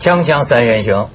锵锵三人行，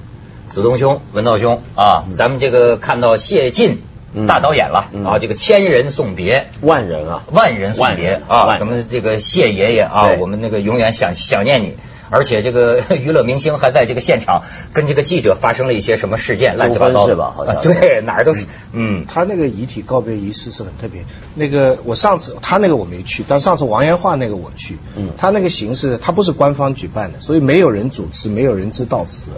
子东兄、文道兄啊，咱们这个看到谢晋大导演了、嗯啊，这个千人送别。万人啊，万人送别啊！万咱们这个谢爷爷啊，我们那个永远想想念你。而且这个 娱乐明星还在这个现场跟这个记者发生了一些什么事件，乱七八糟的是吧好像啊对，哪儿都是嗯。他那个遗体告别仪式是很特别。那个我上次他那个我没去，但上次王延化那个我去。嗯他那个形式他不是官方举办的，所以没有人主持，没有人知道词。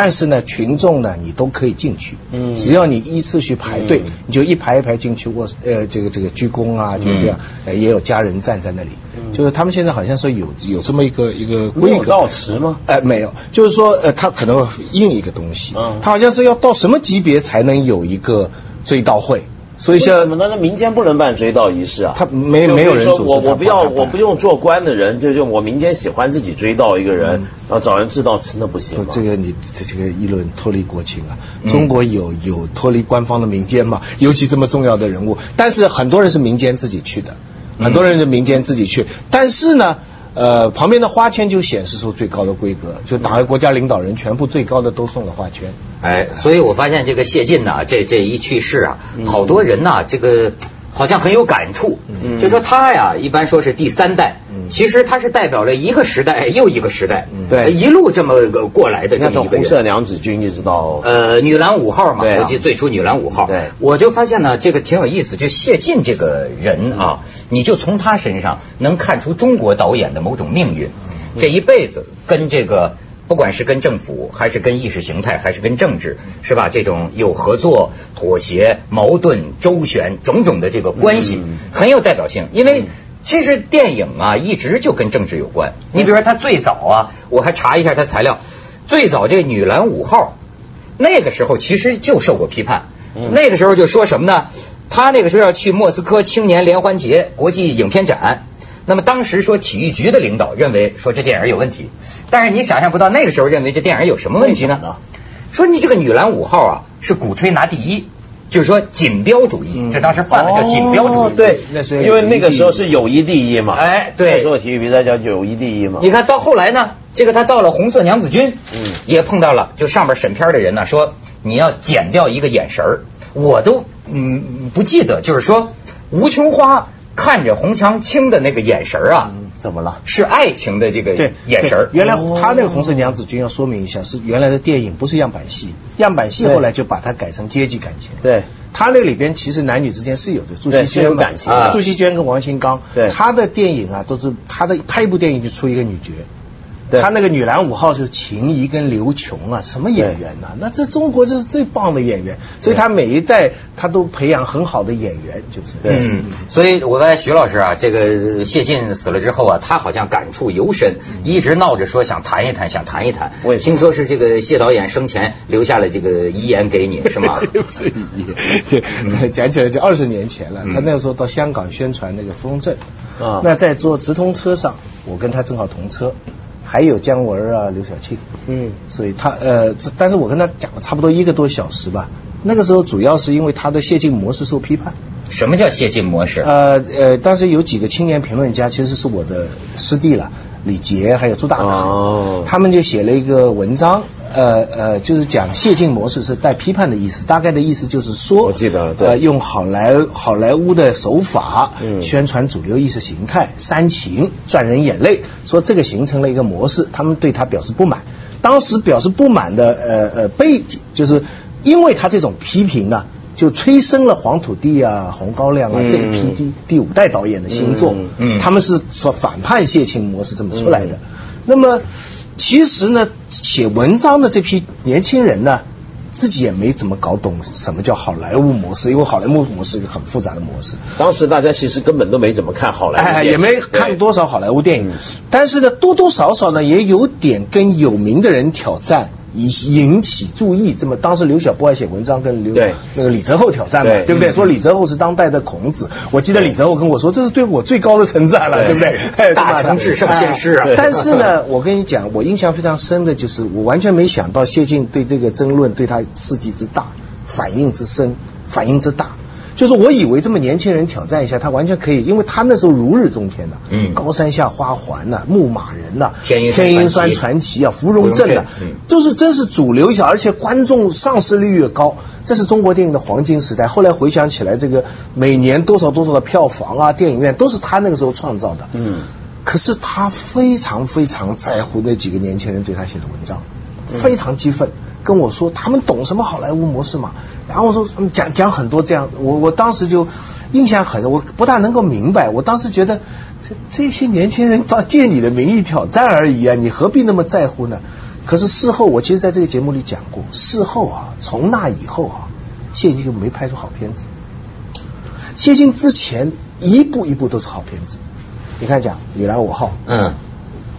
但是呢，群众呢，你都可以进去，嗯。只要你依次去排队，嗯。你就一排一排进去握呃这个这个鞠躬啊，就这样，呃也有家人站在那里，就是他们现在好像说有有这么一个一个规格。没有到词吗？呃，没有，就是说，呃，他可能印一个东西，嗯。他好像是要到什么级别才能有一个追悼会，所以为什么像呢？那民间不能办追悼仪式啊？他没没有人说组织他我我不要我不用做官的人，就就我民间喜欢自己追悼一个人，然后找人制悼词，那不行吗？这个你这这个议论脱离国情啊，嗯中国有有脱离官方的民间嘛，尤其这么重要的人物，但是很多人是民间自己去的，嗯很多人是民间自己去，但是呢。呃，旁边的花圈就显示出最高的规格，就党和国家领导人全部最高的都送了花圈。哎，所以我发现这个谢晋呐、这这一去世啊，嗯好多人呐、这个好像很有感触。嗯就说他呀，一般说是第三代，嗯其实他是代表了一个时代又一个时代，对一路这么个过来的这么一个人。色娘子军一直到呃，女篮五号嘛，对啊我记得最初女篮五号，对我就发现呢，这个挺有意思。就谢晋这个人啊，你就从他身上能看出中国导演的某种命运。这一辈子跟这个，不管是跟政府，还是跟意识形态，还是跟政治，是吧？这种有合作、妥协、矛盾、周旋种种的这个关系，嗯很有代表性。因为其实电影啊，一直就跟政治有关。你比如说，他最早啊，我还查一下他材料，最早这女篮五号。那个时候其实就受过批判，嗯那个时候就说什么呢？他那个时候要去莫斯科青年联欢节国际影片展，那么当时说体育局的领导认为说这电影有问题，但是你想象不到那个时候认为这电影有什么问题呢？说你这个女篮五号啊是鼓吹拿第一，就是说锦标主义，这当时犯了叫锦标主义。哦对，那是因为那个时候是友谊第一嘛。哎对那时候体育比赛叫友谊第一嘛。你看到后来呢，这个他到了红色娘子军，嗯也碰到了，就上面审片的人呢说你要剪掉一个眼神儿，我都嗯不记得，就是说吴琼花看着洪强青的那个眼神儿啊，怎么了？是爱情的这个对，眼神。原来哦他那个《红色娘子军》要说明一下，是原来的电影，不是样板戏。样板戏后来就把它改成阶级感情。对，他那里边其实男女之间是有的，朱熹是有锡娟嘛感情朱熹娟跟王新刚，对他的电影啊都是他的拍一部电影就出一个女角。对。他那个女篮五号就是秦怡跟刘琼啊，什么演员呐、那这中国这是最棒的演员，所以他每一代他都培养很好的演员，就是。对。嗯，所以我发现徐老师啊，这个谢晋死了之后啊，他好像感触尤深，一直闹着说想谈一谈，想谈一谈。我听说是这个谢导演生前留下了这个遗言给你，是吗？讲起来就二十年前了。他那个时候到香港宣传那个风筝，啊。那在坐直通车上，我跟他正好同车，还有姜文啊、刘晓庆，嗯，所以他呃，但是我跟他讲了差不多一个多小时吧。那个时候主要是因为他的谢晋模式受批判，什么叫谢晋模式？呃呃，当时有几个青年评论家其实是我的师弟了，李杰还有朱大可，哦。他们就写了一个文章，呃呃，就是讲谢晋模式是带批判的意思，大概的意思就是说，我记得对呃，用好莱好莱坞的手法，嗯宣传主流意识形态，煽情赚人眼泪，说这个形成了一个模式，他们对他表示不满。当时表示不满的呃呃背景，就是因为他这种批评呢。就催生了黄土地啊、红高粱啊、嗯这一批第第五代导演的新作，他们是说反叛谢晋模式这么出来的。那么其实呢，写文章的这批年轻人呢，自己也没怎么搞懂什么叫好莱坞模式，因为好莱坞模式是一个很复杂的模式。当时大家其实根本都没怎么看好莱坞也没看多少好莱坞电影嗯，但是呢，多多少少呢，也有点跟有名的人挑战。以引起注意，这么当时刘晓波还写文章跟刘那个李泽厚挑战嘛，对。对不对？嗯。说李泽厚是当代的孔子，我记得李泽厚跟我说，这是对我最高的称赞了，对对？不对大成至圣先师啊。哎 但是呢，我跟你讲，我印象非常深的就是，我完全没想到谢晋对这个争论对他刺激之大，反应之深，反应之大。就是我以为这么年轻人挑战一下，他完全可以，因为他那时候如日中天的、嗯。高山下花环呐、牧马人呐、天音山天音山传奇。啊、芙蓉镇呐、就是真是主流一下，而且观众上视率越高，这是中国电影的黄金时代。后来回想起来，这个每年多少多少的票房啊，电影院都是他那个时候创造的。嗯，可是他非常非常在乎那几个年轻人对他写的文章，嗯非常激愤，跟我说他们懂什么好莱坞模式嘛？然后我说嗯讲讲很多这样，我我当时就印象很深，我不大能够明白，我当时觉得这这些年轻人照借你的名义挑战而已啊，你何必那么在乎呢？可是事后，我其实在这个节目里讲过，事后啊，从那以后啊，谢晋就没拍出好片子。谢晋之前一步一步都是好片子，你看讲《你来我好》，嗯，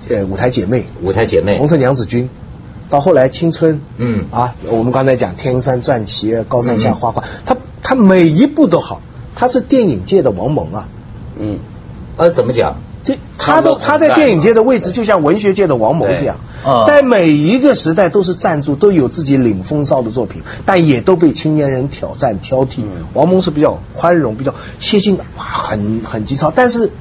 呃，舞台姐妹，舞台姐妹红，色娘子军，到后来青春，嗯。啊，我们刚才讲天山传奇、高山下花花，他他每一部都好，他是电影界的王蒙啊，嗯，呃，怎么讲？这他都他在电影界的位置就像文学界的王蒙这样。在每一个时代都是赞助，都有自己领风骚的作品，但也都被青年人挑战挑剔。王蒙是比较宽容，比较谢晋哇很很急躁，但是。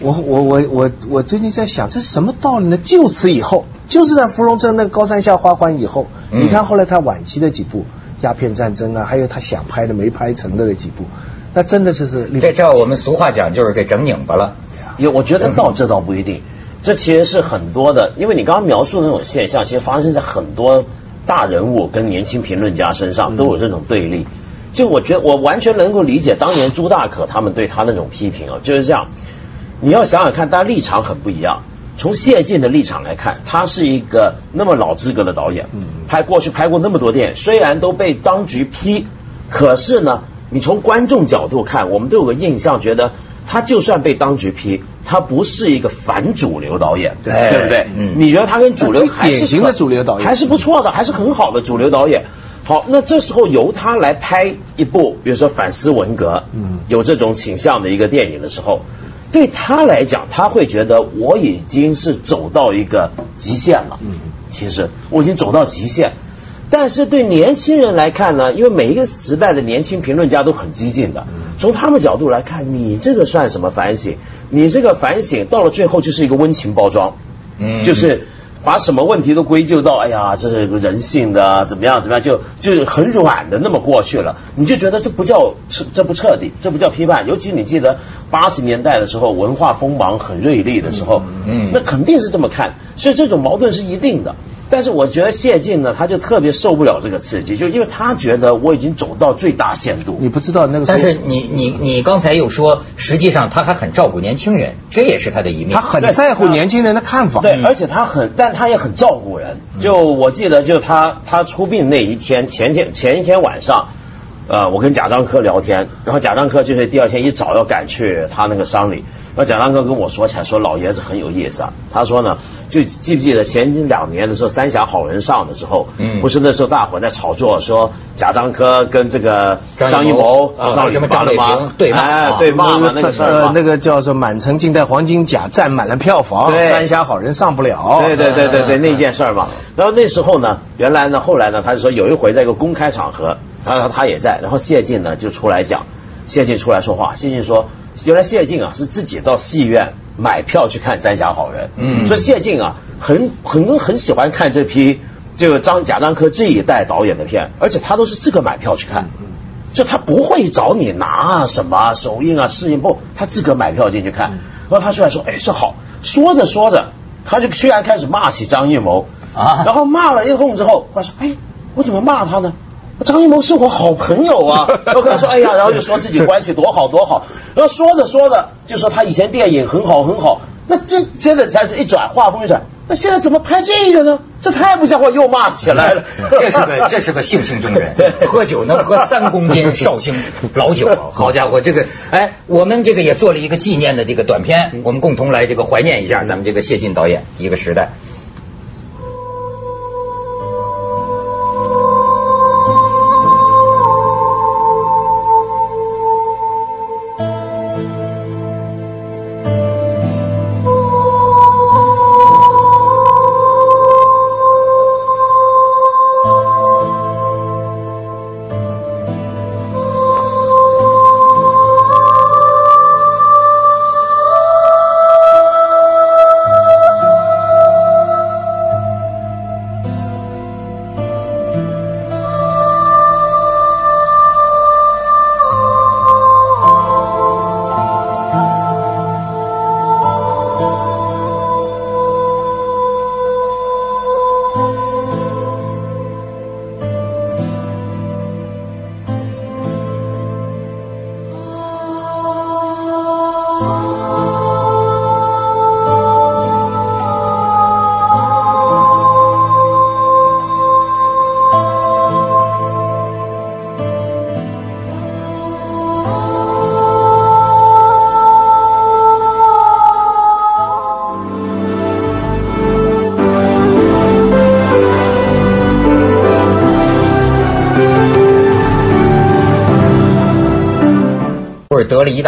我我我我我最近在想，这什么道理呢？就此以后，就是在芙蓉镇那个高山下花环以后，嗯你看后来他晚期的几部鸦片战争啊，还有他想拍的没拍成的那几部，那真的就是令这照我们俗话讲，就是给整拧巴了。也我觉得倒这倒不一定，这其实是很多的，因为你刚刚描述的那种现象，其实发生在很多大人物跟年轻评论家身上都有这种对立。就我觉得我完全能够理解当年朱大可他们对他那种批评啊，就是这样。你要想想看，大家立场很不一样。从谢晋的立场来看，他是一个那么老资格的导演，拍过去拍过那么多电影，虽然都被当局批，可是呢，你从观众角度看，我们都有个印象，觉得他就算被当局批，他不是一个反主流导演，对对不对？嗯你觉得他跟主流还是典型的主流导演还是不错的，还是很好的主流导演。好，那这时候由他来拍一部，比如说反思文革，嗯有这种倾向的一个电影的时候，对他来讲，他会觉得我已经是走到一个极限了。嗯其实我已经走到极限。但是对年轻人来看呢，因为每一个时代的年轻评论家都很激进的，从他们角度来看，你这个算什么反省？你这个反省到了最后就是一个温情包装，嗯就是把什么问题都归咎到，哎呀，这是人性的啊怎么样怎么样，就就很软的那么过去了，你就觉得这不叫彻，这不彻底，这不叫批判。尤其你记得八十年代的时候，文化锋芒很锐利的时候，嗯那肯定是这么看，所以这种矛盾是一定的。但是我觉得谢晋呢，他就特别受不了这个刺激，就因为他觉得我已经走到最大限度。你不知道那个，但是你你你刚才又说，实际上他还很照顾年轻人，这也是他的一面。他很在乎年轻人的看法。对，嗯而且他很，但他也很照顾人。就我记得，就他他出殡那一天，前天前一天晚上，呃，我跟贾樟柯聊天，然后贾樟柯就是第二天一早要赶去他那个丧礼，然后贾樟柯跟我说起来，说老爷子很有意思啊。他说呢，就记不记得前两年的时候，《三峡好人》上的时候，嗯。不是那时候大伙在炒作说贾樟柯跟这个张艺谋闹什么张伟吗？吗平对骂对骂嘛那那个事儿那个叫做满城尽带黄金甲，占满了票房，对。三峡好人上不了。对对对对对，嗯那件事儿嘛。然后那时候呢，原来呢，后来呢，他就说有一回在一个公开场合，然后他也在，然后谢晋呢就出来讲，谢晋出来说话，谢晋说，原来谢晋啊是自己到戏院买票去看《三峡好人》，嗯说谢晋啊很很很喜欢看这批这个张贾樟柯这一代导演的片，而且他都是自个买票去看。就他不会找你拿什么首映啊、试映不，他自个买票进去看。然后他出来说：“哎，这好。”说着说着，他就居然开始骂起张艺谋啊然后骂了一通之后，他说：“哎，我怎么骂他呢？张艺谋是我好朋友啊。”然后跟他说：“哎呀，然后就说自己关系多好多好。”然后说着说着就说他以前电影很好很好。那这真的才是一转画风一转，那现在怎么拍这个呢？这太不像话，又骂起来了。这是个这是个性情中人，喝酒能喝三公斤 绍兴老酒啊，好家伙，这个哎，我们这个也做了一个纪念的这个短片，我们共同来这个怀念一下咱们这个谢晋导演一个时代。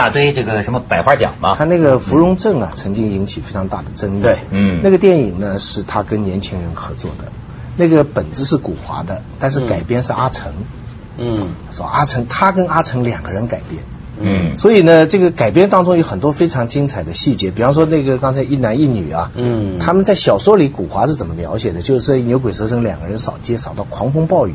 大堆这个什么百花奖嘛。他那个《芙蓉镇》啊，曾经引起非常大的争议。对嗯那个电影呢是他跟年轻人合作的，那个本子是古华的，但是改编是阿成。嗯说阿成，他跟阿成两个人改编。嗯所以呢，这个改编当中有很多非常精彩的细节，比方说那个刚才一男一女啊，嗯他们在小说里古华是怎么描写的？就是牛鬼蛇神两个人扫街扫到狂风暴雨，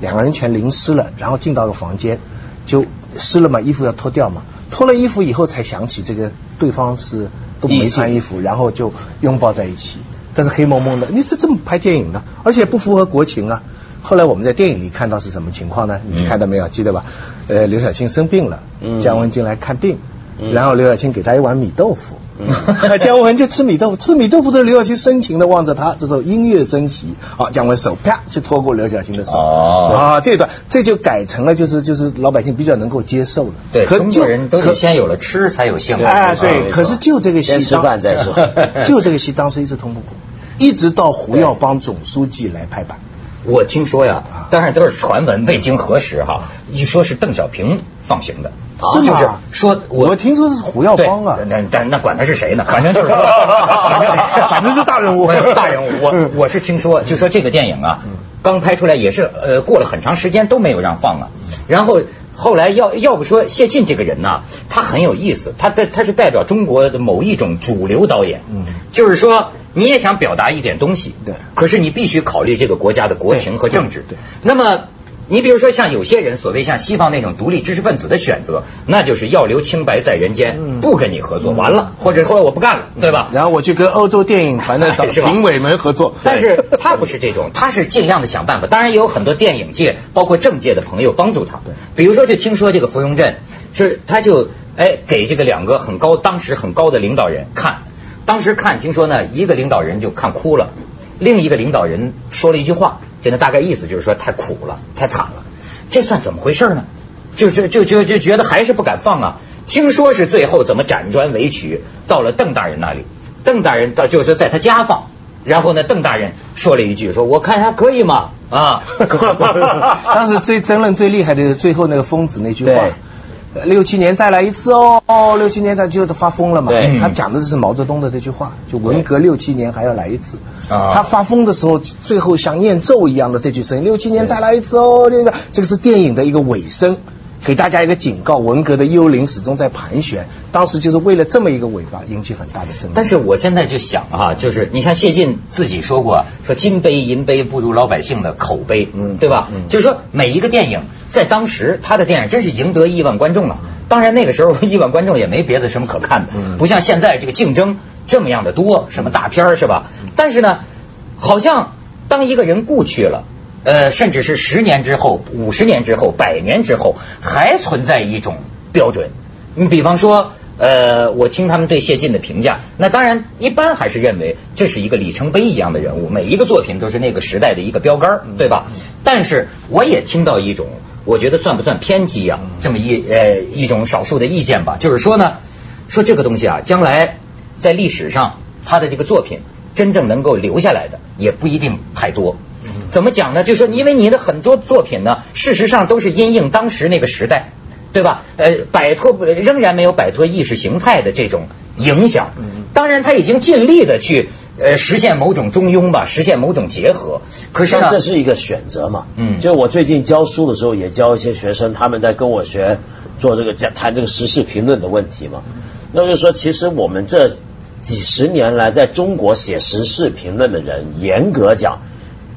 两个人全淋湿了，然后进到个房间，就湿了嘛，衣服要脱掉嘛，脱了衣服以后才想起这个对方是都没穿衣服，然后就拥抱在一起，但是黑蒙蒙的，你是这么拍电影的？而且不符合国情啊。后来我们在电影里看到是什么情况呢？你看到没有？记得吧？呃，刘晓庆生病了，嗯姜文进来看病，嗯然后刘晓庆给他一碗米豆腐，嗯。姜文就吃米豆腐，吃米豆腐的刘晓庆深情的望着他，这时候音乐升起，好，姜文手啪就拖过刘晓庆的手，哦。啊，这段这就改成了就是就是老百姓比较能够接受了，对，可就中国人都可得先有了吃才有性。哎，对，可是就这个戏先吃当饭再说。就这个戏当时一直通不过，一直到胡耀邦总书记来拍板。我听说呀啊，当然都是传闻，未经核实哈。一说是邓小平放行的，啊就是说我我听说是胡耀邦啊，但但那管他是谁呢？反正就是说，反正反正是大人物 我大人物。我嗯我是听说，就说这个电影啊，刚拍出来也是呃过了很长时间都没有让放啊，然后。后来要要不说谢晋这个人呢，他很有意思，他他他是代表中国的某一种主流导演，嗯。就是说你也想表达一点东西，对。可是你必须考虑这个国家的国情和政治，对对。那么。你比如说，像有些人所谓像西方那种独立知识分子的选择，那就是要留清白在人间，嗯不跟你合作，完了，或者说我不干了，对吧？然后我去跟欧洲电影团的评委们合作，但是他不是这种，他是尽量的想办法。当然也有很多电影界，包括政界的朋友帮助他。比如说，就听说这个芙蓉镇，是他就哎给这个两个很高，当时很高的领导人看，当时看听说呢，一个领导人就看哭了，另一个领导人说了一句话，这个大概意思就是说太苦了，太惨了，这算怎么回事呢？就是就就就觉得还是不敢放啊。听说是最后怎么辗转委曲，到了邓大人那里，邓大人到就是在他家放。然后呢，邓大人说了一句：“说我看还可以嘛，啊，当时最争论最厉害的是最后那个疯子那句话六七年再来一次哦，哦六七年他就发疯了嘛。对他讲的是毛泽东的这句话，就文革六七年还要来一次。啊他发疯的时候，最后像念咒一样的这句声音，六七年再来一次哦，这个这个是电影的一个尾声，给大家一个警告，文革的幽灵始终在盘旋。当时就是为了这么一个尾巴，引起很大的争议。但是我现在就想啊，就是你像谢晋自己说过，说金杯银杯不如老百姓的口碑，嗯对吧？嗯就是说每一个电影在当时他的电影真是赢得亿万观众了。当然那个时候亿万观众也没别的什么可看的，嗯不像现在这个竞争这么样的多，什么大片儿是吧？嗯但是呢，好像当一个人故去了。呃，甚至是十年之后、五十年之后、百年之后，还存在一种标准。你比方说，呃，我听他们对谢晋的评价，那当然一般还是认为这是一个里程碑一样的人物，每一个作品都是那个时代的一个标杆，对吧？但是我也听到一种，我觉得算不算偏激啊？这么一呃一种少数的意见吧，就是说呢，说这个东西啊，将来在历史上他的这个作品真正能够留下来的也不一定太多。怎么讲呢？就是说，因为你的很多作品呢，事实上都是因应当时那个时代，对吧？呃，摆脱不仍然没有摆脱意识形态的这种影响。当然，他已经尽力的去呃实现某种中庸吧，实现某种结合。可是这是一个选择嘛。嗯就我最近教书的时候，也教一些学生，他们在跟我学做这个讲谈这个时事评论的问题嘛。那就是说，其实我们这几十年来在中国写时事评论的人，严格讲，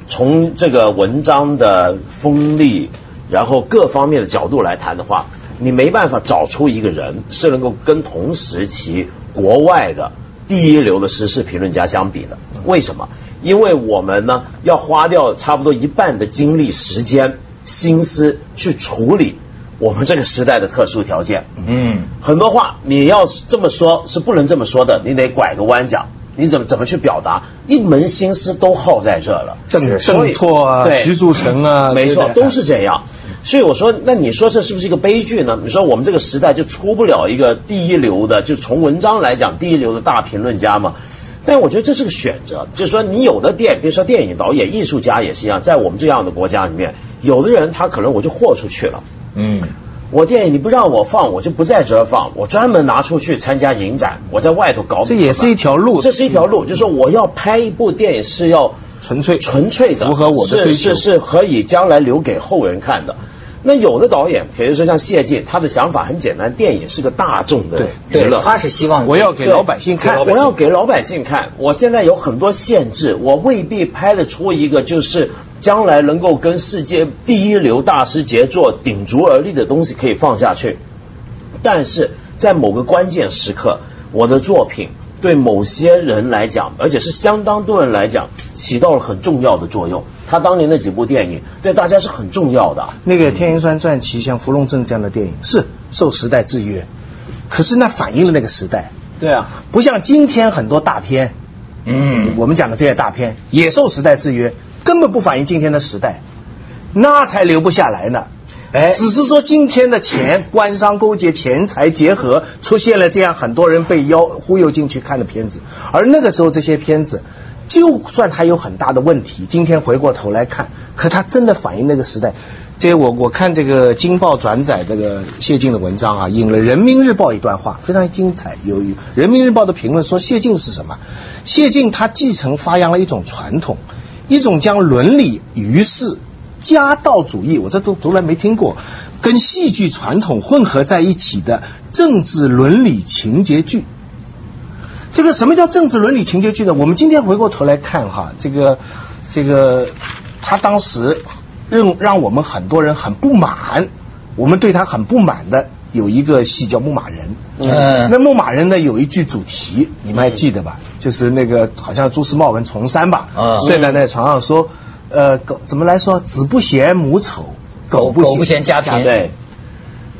从这个文章的锋利，然后各方面的角度来谈的话，你没办法找出一个人是能够跟同时期国外的第一流的时事评论家相比的。为什么？因为我们呢要花掉差不多一半的精力、时间、心思去处理我们这个时代的特殊条件。嗯，很多话你要这么说，是不能这么说的，你得拐个弯讲。你怎么怎么去表达？一门心思都耗在这了。邓邓拓啊徐铸成啊没错，都是这样。所以我说，那你说这是不是一个悲剧呢？你说我们这个时代就出不了一个第一流的，就从文章来讲第一流的大评论家嘛？但我觉得这是个选择，就是说你有的电，比如说电影导演、艺术家也是一样，在我们这样的国家里面，有的人他可能我就豁出去了。嗯，我电影你不让我放，我就不在这儿放，我专门拿出去参加影展，我在外头搞。这也是一条路，这是一条路，就是说我要拍一部电影是要纯粹纯粹的，符合我的追求，是是可以将来留给后人看的。那有的导演，比如说像谢晋，他的想法很简单，电影是个大众的娱乐，他是希望我要给老百姓看，我要给老百姓看。我现在有很多限制，我未必拍得出一个就是将来能够跟世界第一流大师杰作顶足而立的东西可以放下去。但是在某个关键时刻，我的作品。对某些人来讲，而且是相当多人来讲，起到了很重要的作用。他当年那几部电影对大家是很重要的。那个《天云山传奇》像《芙蓉镇》这样的电影是受时代制约，可是那反映了那个时代。对啊，不像今天很多大片，嗯，我们讲的这些大片也受时代制约，根本不反映今天的时代，那才留不下来呢。哎，只是说今天的钱，官商勾结、钱财结合，出现了这样很多人被邀忽悠进去看的片子。而那个时候这些片子，就算它有很大的问题，今天回过头来看，可它真的反映那个时代。这我我看这个《京报》转载这个谢晋的文章啊，引了《人民日报》一段话，非常精彩。由于《人民日报》的评论说，谢晋是什么？谢晋他继承发扬了一种传统，一种将伦理于世。家道主义，我这都从来没听过，跟戏剧传统混合在一起的政治伦理情节剧。这个什么叫政治伦理情节剧呢？我们今天回过头来看哈，这个这个他当时让让我们很多人很不满，我们对他很不满的有一个戏叫《牧马人》。嗯，那《牧马人》呢有一句主题，你们还记得吧？就是那个好像朱时茂跟崇山吧，睡在那床上说。呃，狗怎么来说？子不嫌母丑，狗不不嫌家贫。对，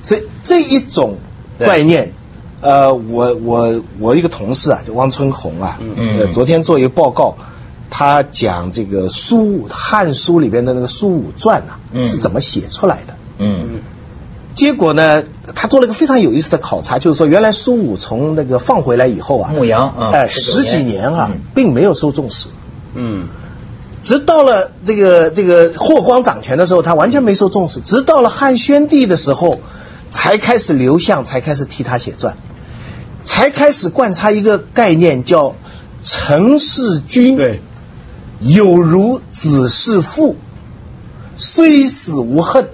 所以这一种概念，呃，我我我一个同事啊，就汪春红啊，嗯，昨天做一个报告，他讲这个苏武《汉书》里边的那个《苏武传》呐，是怎么写出来的？嗯，结果呢，他做了一个非常有意思的考察，就是说，原来苏武从那个放回来以后啊，牧羊，哎，十几年啊，并没有受重视。嗯。直到了这个这个霍光掌权的时候，他完全没受重视。直到了汉宣帝的时候，才开始刘向才开始替他写传，才开始贯插一个概念叫“臣弑君，对，有如子弑父，虽死无恨”，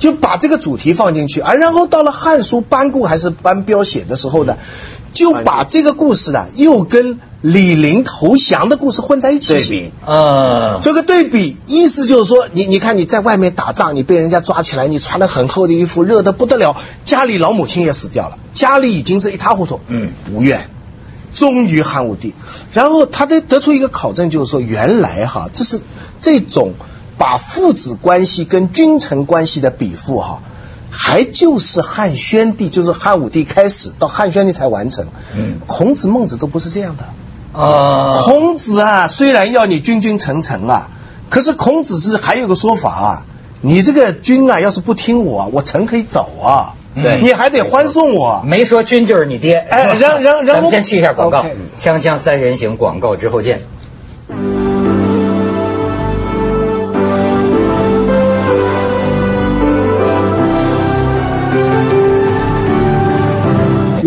就把这个主题放进去。而然后到了《汉书》班固还是班彪写的时候呢？就把这个故事呢，又跟李陵投降的故事混在一起对比啊，这个对比意思就是说，你你看你在外面打仗，你被人家抓起来，你穿的很厚的衣服，热的不得了，家里老母亲也死掉了，家里已经是一塌糊涂，嗯，无怨，忠于汉武帝。然后他得得出一个考证，就是说，原来哈，这是这种把父子关系跟君臣关系的比附哈。还就是汉宣帝，就是汉武帝开始到汉宣帝才完成。嗯，孔子、孟子都不是这样的。啊，孔子啊，虽然要你君君臣臣啊，可是孔子是还有个说法啊，你这个君啊，要是不听我，我臣可以走啊。对，你还得欢送我。没说君就是你爹。哎，然然然，咱们先去一下广告，锵锵三人行广告之后见。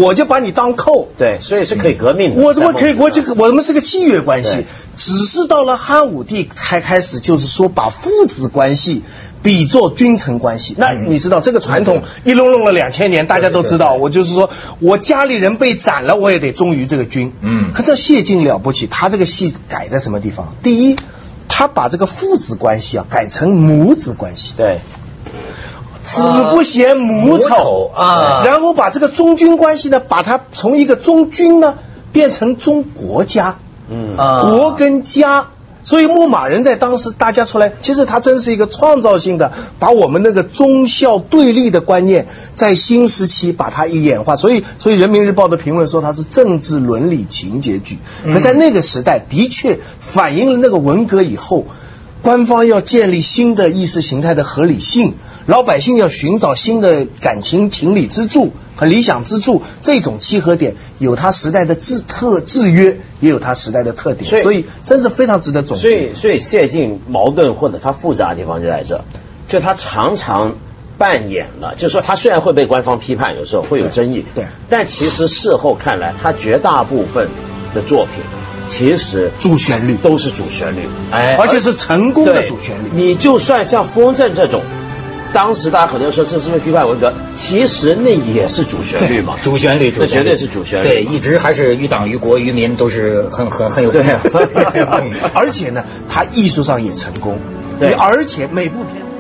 我就把你当寇，对，所以是可以革命的。我怎么可以？我就我们是个契约关系，只是到了汉武帝才开始，就是说把父子关系比作君臣关系。那你知道这个传统一弄弄了两千年，大家都知道。我就是说我家里人被斩了，我也得忠于这个君。嗯。可这谢晋了不起，他这个戏改在什么地方？第一，他把这个父子关系啊改成母子关系。对。子不嫌母丑啊，然后把这个中军关系呢，把它从一个中军呢变成中国家，嗯。啊，国跟家，所以牧马人在当时大家出来，其实他真是一个创造性的，把我们那个忠孝对立的观念在新时期把它一演化，所以所以人民日报的评论说它是政治伦理情节剧，可在那个时代的确反映了那个文革以后，官方要建立新的意识形态的合理性。老百姓要寻找新的感情情理支柱和理想支柱，这种契合点有它时代的制特制约，也有它时代的特点，所以真是非常值得总结。所以，所以谢晋矛盾或者他复杂的地方就在这，就他常常扮演了，就是说他虽然会被官方批判，有时候会有争议，对，但其实事后看来，他绝大部分的作品其实主旋律都是主旋律，哎而且是成功的主旋律。你就算像风筝这种，当时大家可能说这是不是批判文革？其实那也是主旋律嘛，主旋律，主旋律绝对是主旋律。对，一直还是于党于国于民都是很很 很有对 而且呢，他艺术上也成功，对而且每部片子。